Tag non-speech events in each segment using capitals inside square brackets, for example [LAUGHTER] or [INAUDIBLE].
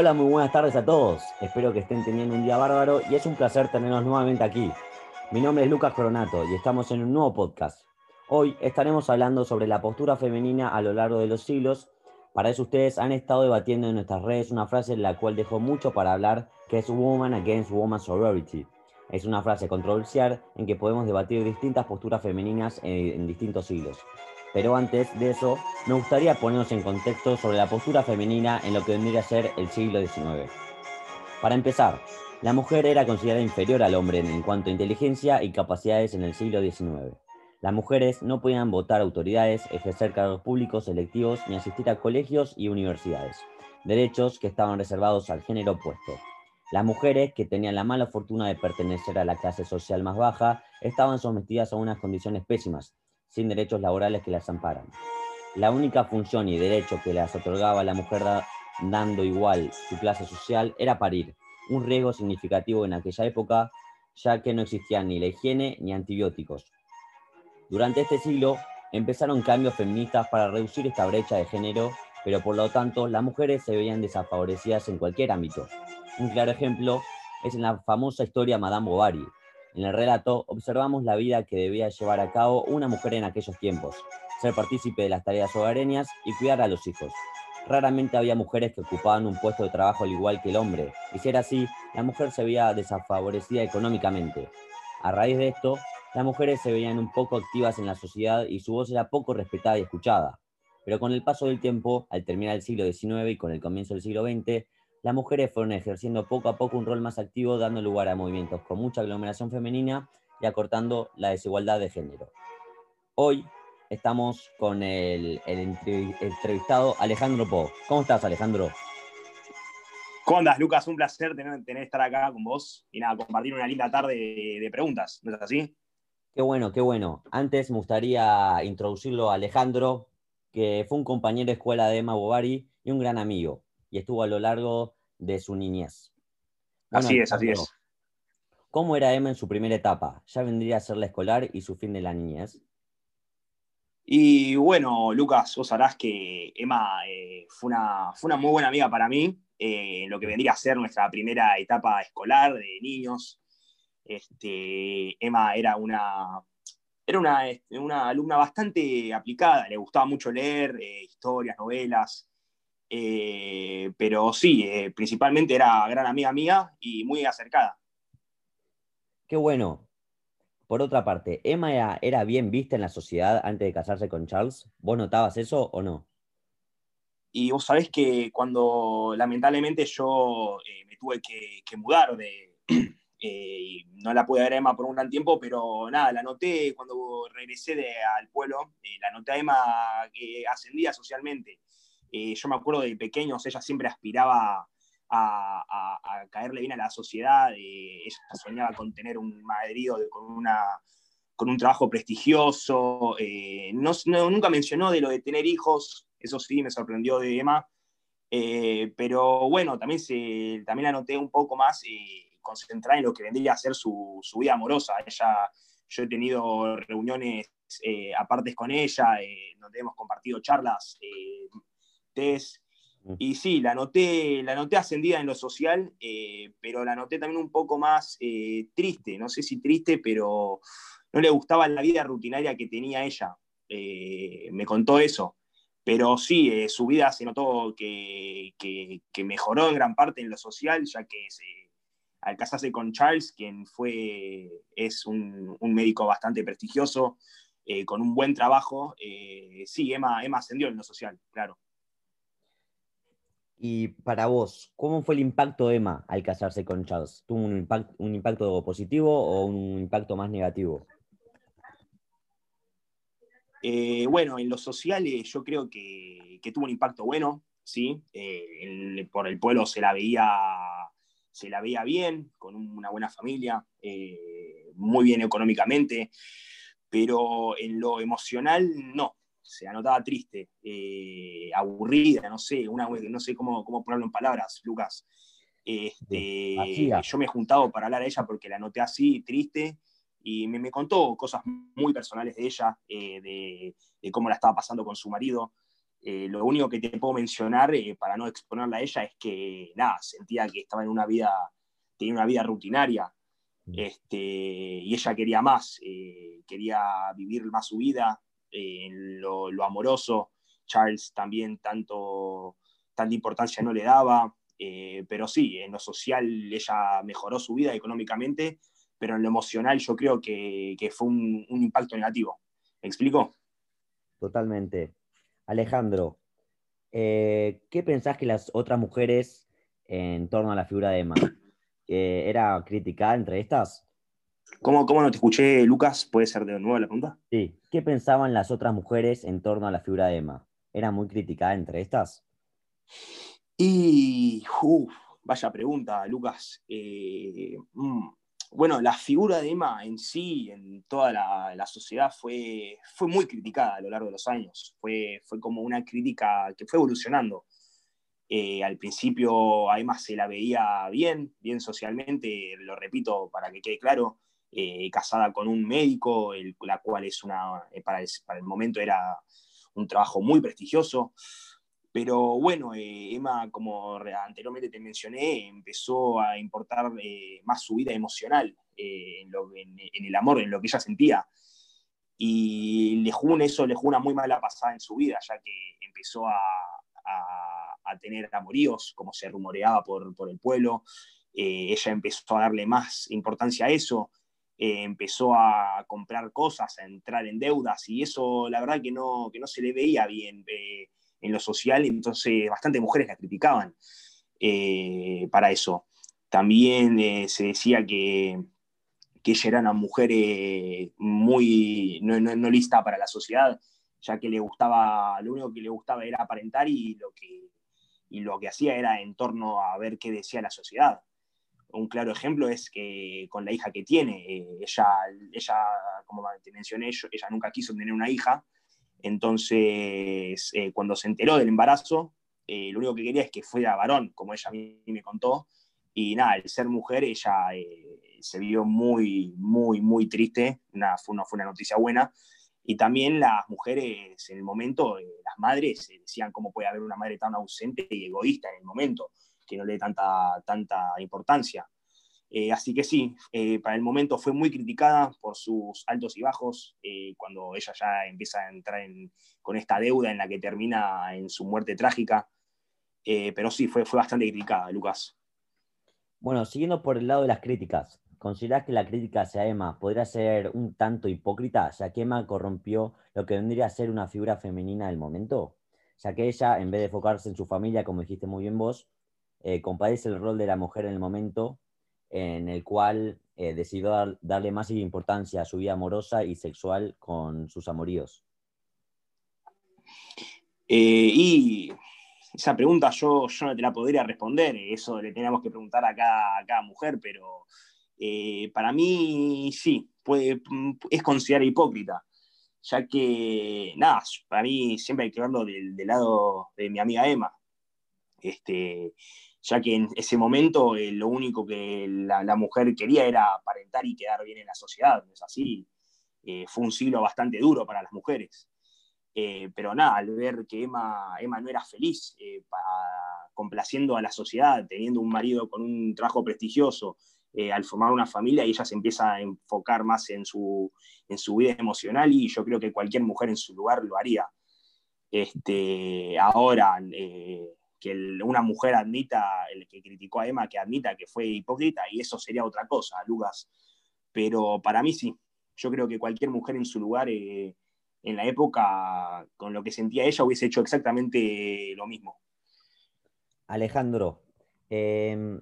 Hola, muy buenas tardes a todos. Espero que estén teniendo un día bárbaro y es un placer tenernos nuevamente aquí. Mi nombre es Lucas Coronato y estamos en un nuevo podcast. Hoy estaremos hablando sobre la postura femenina a lo largo de los siglos. Para eso ustedes han estado debatiendo en nuestras redes una frase en la cual dejó mucho para hablar, que es Woman Against Woman Sorority. Es una frase controversial en que podemos debatir distintas posturas femeninas en, distintos siglos. Pero antes de eso, me gustaría ponernos en contexto sobre la postura femenina en lo que vendría a ser el siglo XIX. Para empezar, la mujer era considerada inferior al hombre en cuanto a inteligencia y capacidades en el siglo XIX. Las mujeres no podían votar autoridades, ejercer cargos públicos electivos ni asistir a colegios y universidades, derechos que estaban reservados al género opuesto. Las mujeres, que tenían la mala fortuna de pertenecer a la clase social más baja, estaban sometidas a unas condiciones pésimas, sin derechos laborales que las amparan. La única función y derecho que las otorgaba la mujer dando igual su clase social era parir, un riesgo significativo en aquella época, ya que no existían ni la higiene ni antibióticos. Durante este siglo empezaron cambios feministas para reducir esta brecha de género, pero por lo tanto las mujeres se veían desfavorecidas en cualquier ámbito. Un claro ejemplo es en la famosa historia Madame Bovary. En el relato observamos la vida que debía llevar a cabo una mujer en aquellos tiempos, ser partícipe de las tareas hogareñas y cuidar a los hijos, Raramente había mujeres que ocupaban un puesto de trabajo al igual que el hombre, y si era así, la mujer se veía desfavorecida económicamente. A raíz de esto, las mujeres se veían un poco activas en la sociedad y su voz era poco respetada y escuchada. Pero con el paso del tiempo, al terminar el siglo XIX y con el comienzo del siglo XX, las mujeres fueron ejerciendo poco a poco un rol más activo, dando lugar a movimientos con mucha aglomeración femenina y acortando la desigualdad de género. Hoy, estamos con el, entrevistado Alejandro Po. ¿Cómo estás, Alejandro? ¿Cómo andas, Lucas? Un placer tener, tener estar acá con vos y nada, compartir una linda tarde de, preguntas, ¿no es así? Qué bueno, qué bueno. Antes me gustaría introducirlo a Alejandro, que fue un compañero de escuela de Emma Bovary y un gran amigo, y estuvo a lo largo de su niñez. así es, así es. ¿Cómo era Emma en su primera etapa? ¿Ya vendría a ser la escolar y su fin de la niñez? Y bueno, Lucas, vos sabrás que Emma eh, fue, una, fue, una, muy buena amiga para mí eh, en lo que vendría a ser nuestra primera etapa escolar de niños. Este, Emma era una, era una, este, una, alumna bastante aplicada, le gustaba mucho leer eh, historias, novelas, pero sí, principalmente era gran amiga mía y muy acercada. Qué bueno, por otra parte, Emma era, bien vista en la sociedad antes de casarse con Charles. ¿Vos notabas eso o no? Y vos sabés que cuando lamentablemente yo eh, me tuve que, mudar de... [CLEARS THROAT] Eh, no la pude ver a Emma por un gran tiempo, pero nada, la noté cuando regresé de, al pueblo, eh, la noté a Emma que ascendía socialmente. Yo me acuerdo de pequeños, ella siempre aspiraba a, caerle bien a la sociedad. Eh, ella soñaba con tener un marido con, una, con un trabajo prestigioso. Eh, no, nunca mencionó de lo de tener hijos, eso sí me sorprendió de Emma. Eh, pero bueno, también, se, también la noté un poco más concentrada en lo que vendría a ser su, su vida amorosa. Ella, yo he tenido reuniones apartes con ella, donde hemos compartido charlas, test, y sí, la noté, la noté ascendida en lo social, eh, pero la noté también un poco más eh, triste, no sé si triste, pero no le gustaba la vida rutinaria que tenía ella. Eh, me contó eso. Pero sí, su vida se notó que, mejoró en gran parte en lo social, ya que al casarse con Charles, quien fue, es un, médico bastante prestigioso, con un buen trabajo, sí, Emma, Emma ascendió en lo social, claro. Y para vos, ¿cómo fue el impacto de Emma al casarse con Charles? ¿Tuvo un, impacto positivo o un impacto más negativo? Eh, bueno, en lo social yo creo que, tuvo un impacto bueno, ¿sí? Eh, por el pueblo se la veía, se la veía bien, con una buena familia, eh, muy bien económicamente, pero en lo emocional no, se anotaba triste, eh, aburrida, no sé, una, no sé cómo, cómo ponerlo en palabras, Lucas. Este, yo me he juntado para hablar a ella porque la anoté así, triste, y me, contó cosas muy personales de ella, eh, de, cómo la estaba pasando con su marido. Eh, lo único que te puedo mencionar, eh, para no exponerla a ella, es que, nada, sentía que estaba en una vida, tenía una vida rutinaria, mm. este, y ella quería más, quería vivir más su vida en lo, amoroso. Charles también tanto, tanta importancia no le daba, pero sí, en lo social ella mejoró su vida económicamente, pero en lo emocional yo creo que, fue un, un impacto negativo. ¿Me explico? Totalmente. Alejandro, eh, ¿qué pensás que las otras mujeres en torno a la figura de Emma? ¿Era criticada entre estas? ¿Cómo, ¿Cómo, no te escuché, Lucas? ¿Puede ser de nuevo la pregunta? Sí. ¿Qué pensaban las otras mujeres en torno a la figura de Emma? ¿Era muy criticada entre estas? Y, vaya pregunta, Lucas. Eh, mm, bueno, la figura de Emma en sí, en toda la, sociedad, fue, fue muy criticada a lo largo de los años. Fue, fue como una crítica que fue evolucionando. Eh, al principio a Emma se la veía bien, bien socialmente, lo repito para que quede claro, eh, casada con un médico, el, la cual es una, eh, para para el momento era un trabajo muy prestigioso. Pero bueno, eh, Emma, como anteriormente te mencioné, empezó a importar eh, más su vida emocional eh, en, el amor, en lo que ella sentía. Y le jugó eso, le jugó una muy mala pasada en su vida, ya que empezó a, tener amoríos, como se rumoreaba por, el pueblo. ella empezó a darle más importancia a eso. Empezó a comprar cosas, a entrar en deudas, y eso la verdad que no, que no se le veía bien en lo social, entonces bastantes mujeres la criticaban eh, para eso. También eh, se decía que, que, ella era una mujer eh, muy no, no, lista para la sociedad, ya que le gustaba, lo único que le gustaba era aparentar y lo que, y lo que hacía era en torno a ver qué decía la sociedad. Un claro ejemplo es que con la hija que tiene, ella, ella, como te mencioné, ella nunca quiso tener una hija, entonces, eh, cuando se enteró del embarazo, eh, lo único que quería es que fuera varón, como ella a mí me contó. Y nada, el ser mujer, ella eh, se vio muy, muy, muy triste. Nada, fue, una, fue una noticia buena. Y también las mujeres en el momento, las madres, decían cómo puede haber una madre tan ausente y egoísta en el momento, que no le dé tanta, tanta importancia. Eh, así que sí, eh, para el momento fue muy criticada por sus altos y bajos, eh, cuando ella ya empieza a entrar con esta deuda en la que termina en su muerte trágica. pero sí, fue, fue bastante criticada, Lucas. Bueno, siguiendo por el lado de las críticas, ¿considerás que la crítica hacia Emma podría ser un tanto hipócrita, ya que Emma corrompió lo que vendría a ser una figura femenina del momento? Ya que ella, en vez de enfocarse en su familia, como dijiste muy bien vos, compadece el rol de la mujer en el momento en el cual eh, decidió darle más importancia a su vida amorosa y sexual con sus amoríos? Eh, y esa pregunta yo, yo no te la podría responder, eso le tenemos que preguntar a cada, mujer, pero eh, para mí sí, puede, es considerado hipócrita, ya que, nada, para mí siempre hay que verlo del, del lado de mi amiga Emma. Este, ya que en ese momento eh, lo único que la, mujer quería era aparentar y quedar bien en la sociedad, ¿no es así? Eh, fue un siglo bastante duro para las mujeres. Eh, pero nada, al ver que Emma, Emma no era feliz, complaciendo a la sociedad, teniendo un marido con un trabajo prestigioso, al formar una familia, ella se empieza a enfocar más en su, en su vida emocional y yo creo que cualquier mujer en su lugar lo haría. Este, ahora, que una mujer admita, el que criticó a Emma, que admita que fue hipócrita, y eso sería otra cosa, Lucas. Pero para mí sí, yo creo que cualquier mujer en su lugar, eh, en la época, con lo que sentía ella, hubiese hecho exactamente lo mismo. Alejandro, em,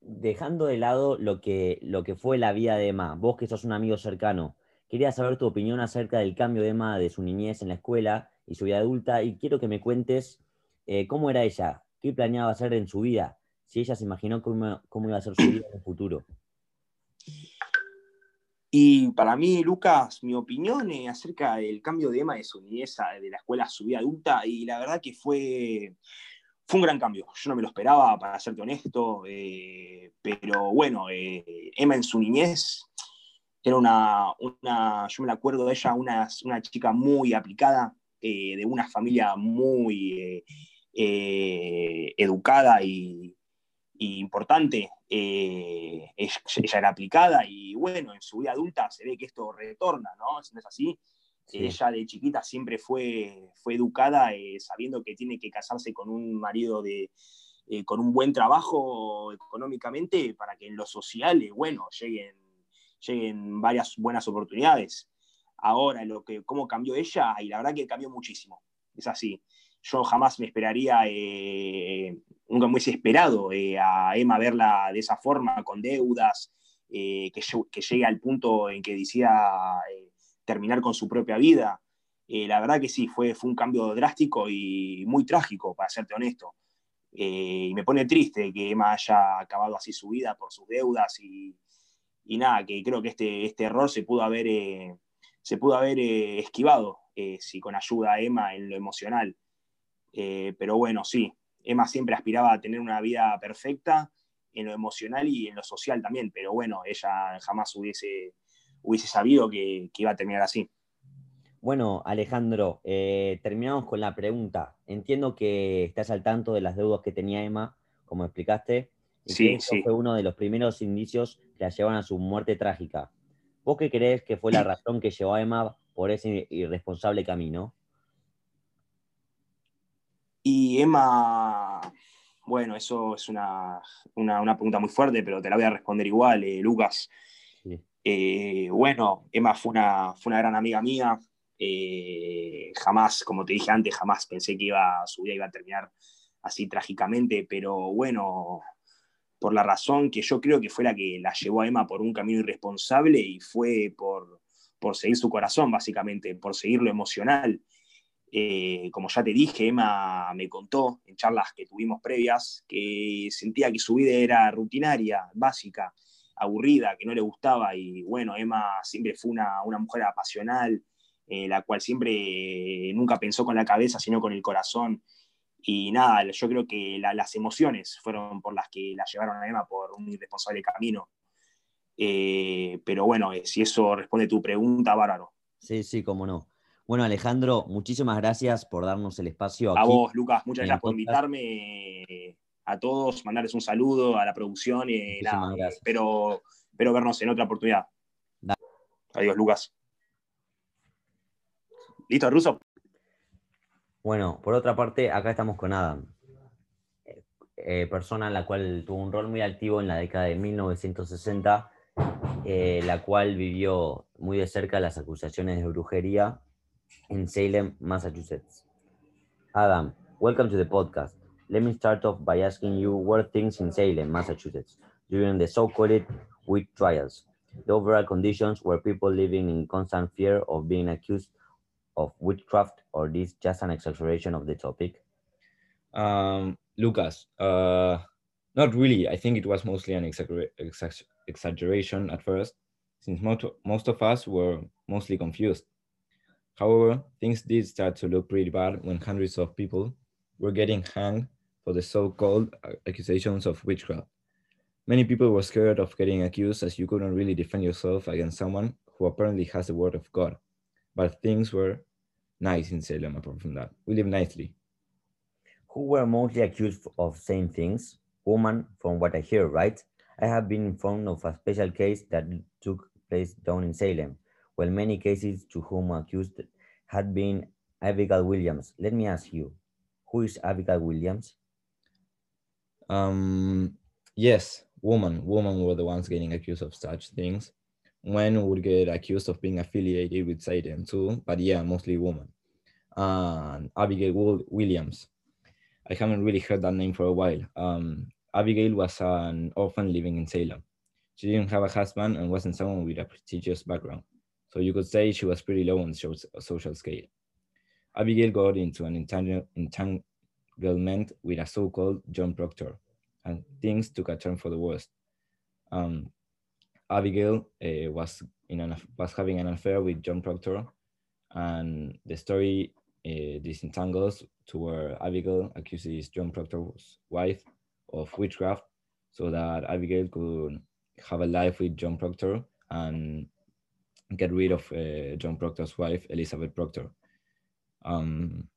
dejando de lado lo que, lo que fue la vida de Emma, vos que sos un amigo cercano, quería saber tu opinión acerca del cambio de Emma de su niñez en la escuela y su vida adulta, y quiero que me cuentes eh, ¿cómo era ella? ¿Qué planeaba hacer en su vida? Si ella se imaginó cómo, iba a ser su vida en el futuro. Y para mí, Lucas, mi opinión acerca del cambio de Emma de su niñez de la escuela a su vida adulta, y la verdad que fue, fue un gran cambio. Yo no me lo esperaba, para serte honesto, eh, pero bueno, eh, Emma en su niñez era una, una, yo me acuerdo de ella, una, una chica muy aplicada, de una familia muy educada y, importante. ella era aplicada y bueno, en su vida adulta se ve que esto retorna, ¿no? Si no es así, ella de chiquita siempre fue, fue educada sabiendo que tiene que casarse con un marido de, con un buen trabajo económicamente para que en lo social, bueno, lleguen, lleguen varias buenas oportunidades. Ahora, lo que, cómo cambió ella, y la verdad que cambió muchísimo. Es así. Yo jamás me esperaría, eh, nunca me hubiese esperado eh, a Emma verla de esa forma, con deudas, eh, que, que, llegue al punto en que decía terminar con su propia vida. la verdad que sí, fue, fue un cambio drástico y muy trágico, para serte honesto. y me pone triste que Emma haya acabado así su vida por sus deudas y, y nada, que creo que este, este error se pudo haber, eh, se pudo haber eh, esquivado eh, si con ayuda de Emma en lo emocional. Pero bueno, sí, Emma siempre aspiraba a tener una vida perfecta en lo emocional y en lo social también, pero bueno, ella jamás hubiese, hubiese sabido que, que iba a terminar así. Bueno, Alejandro, terminamos con la pregunta. Entiendo que estás al tanto de las deudas que tenía Emma, como explicaste, sí, sí. fue uno de los primeros indicios que la llevan a su muerte trágica. ¿Vos qué crees que fue la razón que llevó a Emma por ese irresponsable camino? Y Emma, bueno, eso es una, pregunta muy fuerte, pero te la voy a responder igual, eh, Lucas. Eh, bueno, Emma fue una, fue una gran amiga mía. Eh, jamás, como te dije antes, jamás pensé que iba, su vida iba a terminar así trágicamente, pero bueno, por la razón que yo creo que fue la que la llevó a Emma por un camino irresponsable y fue por, por seguir su corazón, básicamente, por seguir lo emocional. Eh, como ya te dije, Emma me contó en charlas que tuvimos previas que sentía que su vida era rutinaria, básica, aburrida, que no le gustaba y bueno, Emma siempre fue una, una mujer apasional, eh, la cual siempre nunca pensó con la cabeza, sino con el corazón y nada, yo creo que las emociones fueron por las que la llevaron a Emma por un irresponsable camino. Eh, pero bueno, eh, si eso responde a tu pregunta, bárbaro. Sí, sí, cómo no. Bueno, Alejandro, muchísimas gracias por darnos el espacio. Aquí a vos, Lucas, muchas gracias por invitarme. A todos, mandarles un saludo a la producción. y nada, espero, espero vernos en otra oportunidad. Adiós, Lucas. ¿Listo, Ruso? Bueno, por otra parte, acá estamos con Adam, eh, persona en la cual tuvo un rol muy activo en la década de 1960, eh, la cual vivió muy de cerca las acusaciones de brujería en Salem, Massachusetts. Adam, welcome to the podcast. Let me start off by asking you were things in Salem, Massachusetts, during the so-called witch trials. The overall conditions were people living in constant fear of being accused of witchcraft, or this just an exaggeration of the topic? Um, Lucas, uh, not really. I think it was mostly an exaggeration at first, since most of us were mostly confused. However, things did start to look pretty bad when hundreds of people were getting hanged for the so-called uh, accusations of witchcraft. Many people were scared of getting accused as you couldn't really defend yourself against someone who apparently has the word of God but things were nice in Salem apart from that. We live nicely. Who were mostly accused of same things? Woman, from what I hear, right? I have been informed of a special case that took place down in Salem, while many cases to whom accused had been Abigail Williams. Let me ask you, who is Abigail Williams? Um, yes, woman. Women were the ones getting accused of such things men would get accused of being affiliated with Satan too, but yeah, mostly women. And Abigail Williams. I haven't really heard that name for a while. Um, Abigail was an orphan living in Salem. She didn't have a husband and wasn't someone with a prestigious background. So you could say she was pretty low on the social scale. Abigail got into an entanglement with a so-called John Proctor, and things took a turn for the worst. Um, Abigail uh, was in an, was having an affair with John Proctor, and the story uh, disentangles to where Abigail accuses John Proctor's wife of witchcraft, so that Abigail could have a life with John Proctor and get rid of uh, John Proctor's wife, Elizabeth Proctor. Um,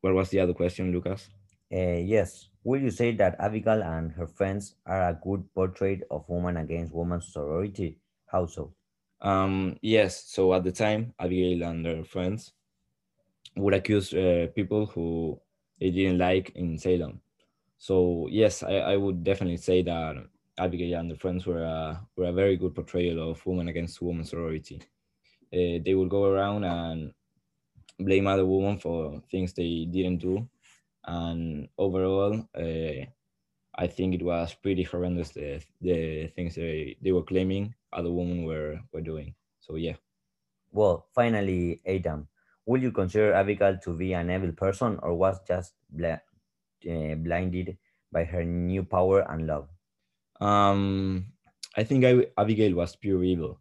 what was the other question, Lucas? Uh, yes. Will you say that Abigail and her friends are a good portrait of woman against woman sorority? How so? Um, yes. So at the time, Abigail and her friends would accuse uh, people who they didn't like in Salem. So yes, I, I would definitely say that Abigail and her friends were a, were a very good portrayal of woman against woman sorority. Uh, they would go around and blame other women for things they didn't do, and overall, uh, I think it was pretty horrendous the, the things they, they were claiming other women were, were doing. So yeah. Well, finally, Adam, would you consider Abigail to be an evil person or was just bla- uh, blinded by her new power and love? Um, I think I, Abigail was pure evil.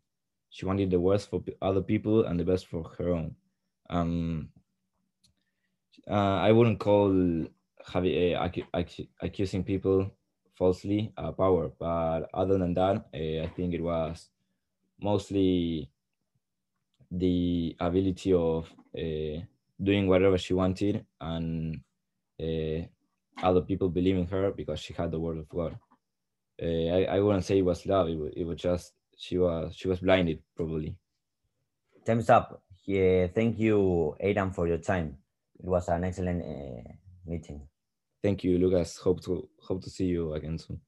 She wanted the worst for other people and the best for her own. Um, uh, I wouldn't call Javier accu- accu- accusing people falsely uh, power, but other than that, uh, I think it was mostly the ability of uh, doing whatever she wanted and uh, other people believing her because she had the word of God. Uh, I, I wouldn't say it was love. It, it was just she was she was blinded probably. Time's up. Yeah, thank you, Adam, for your time. It was an excellent uh, meeting. Thank you, Lucas. Hope to hope to see you again soon.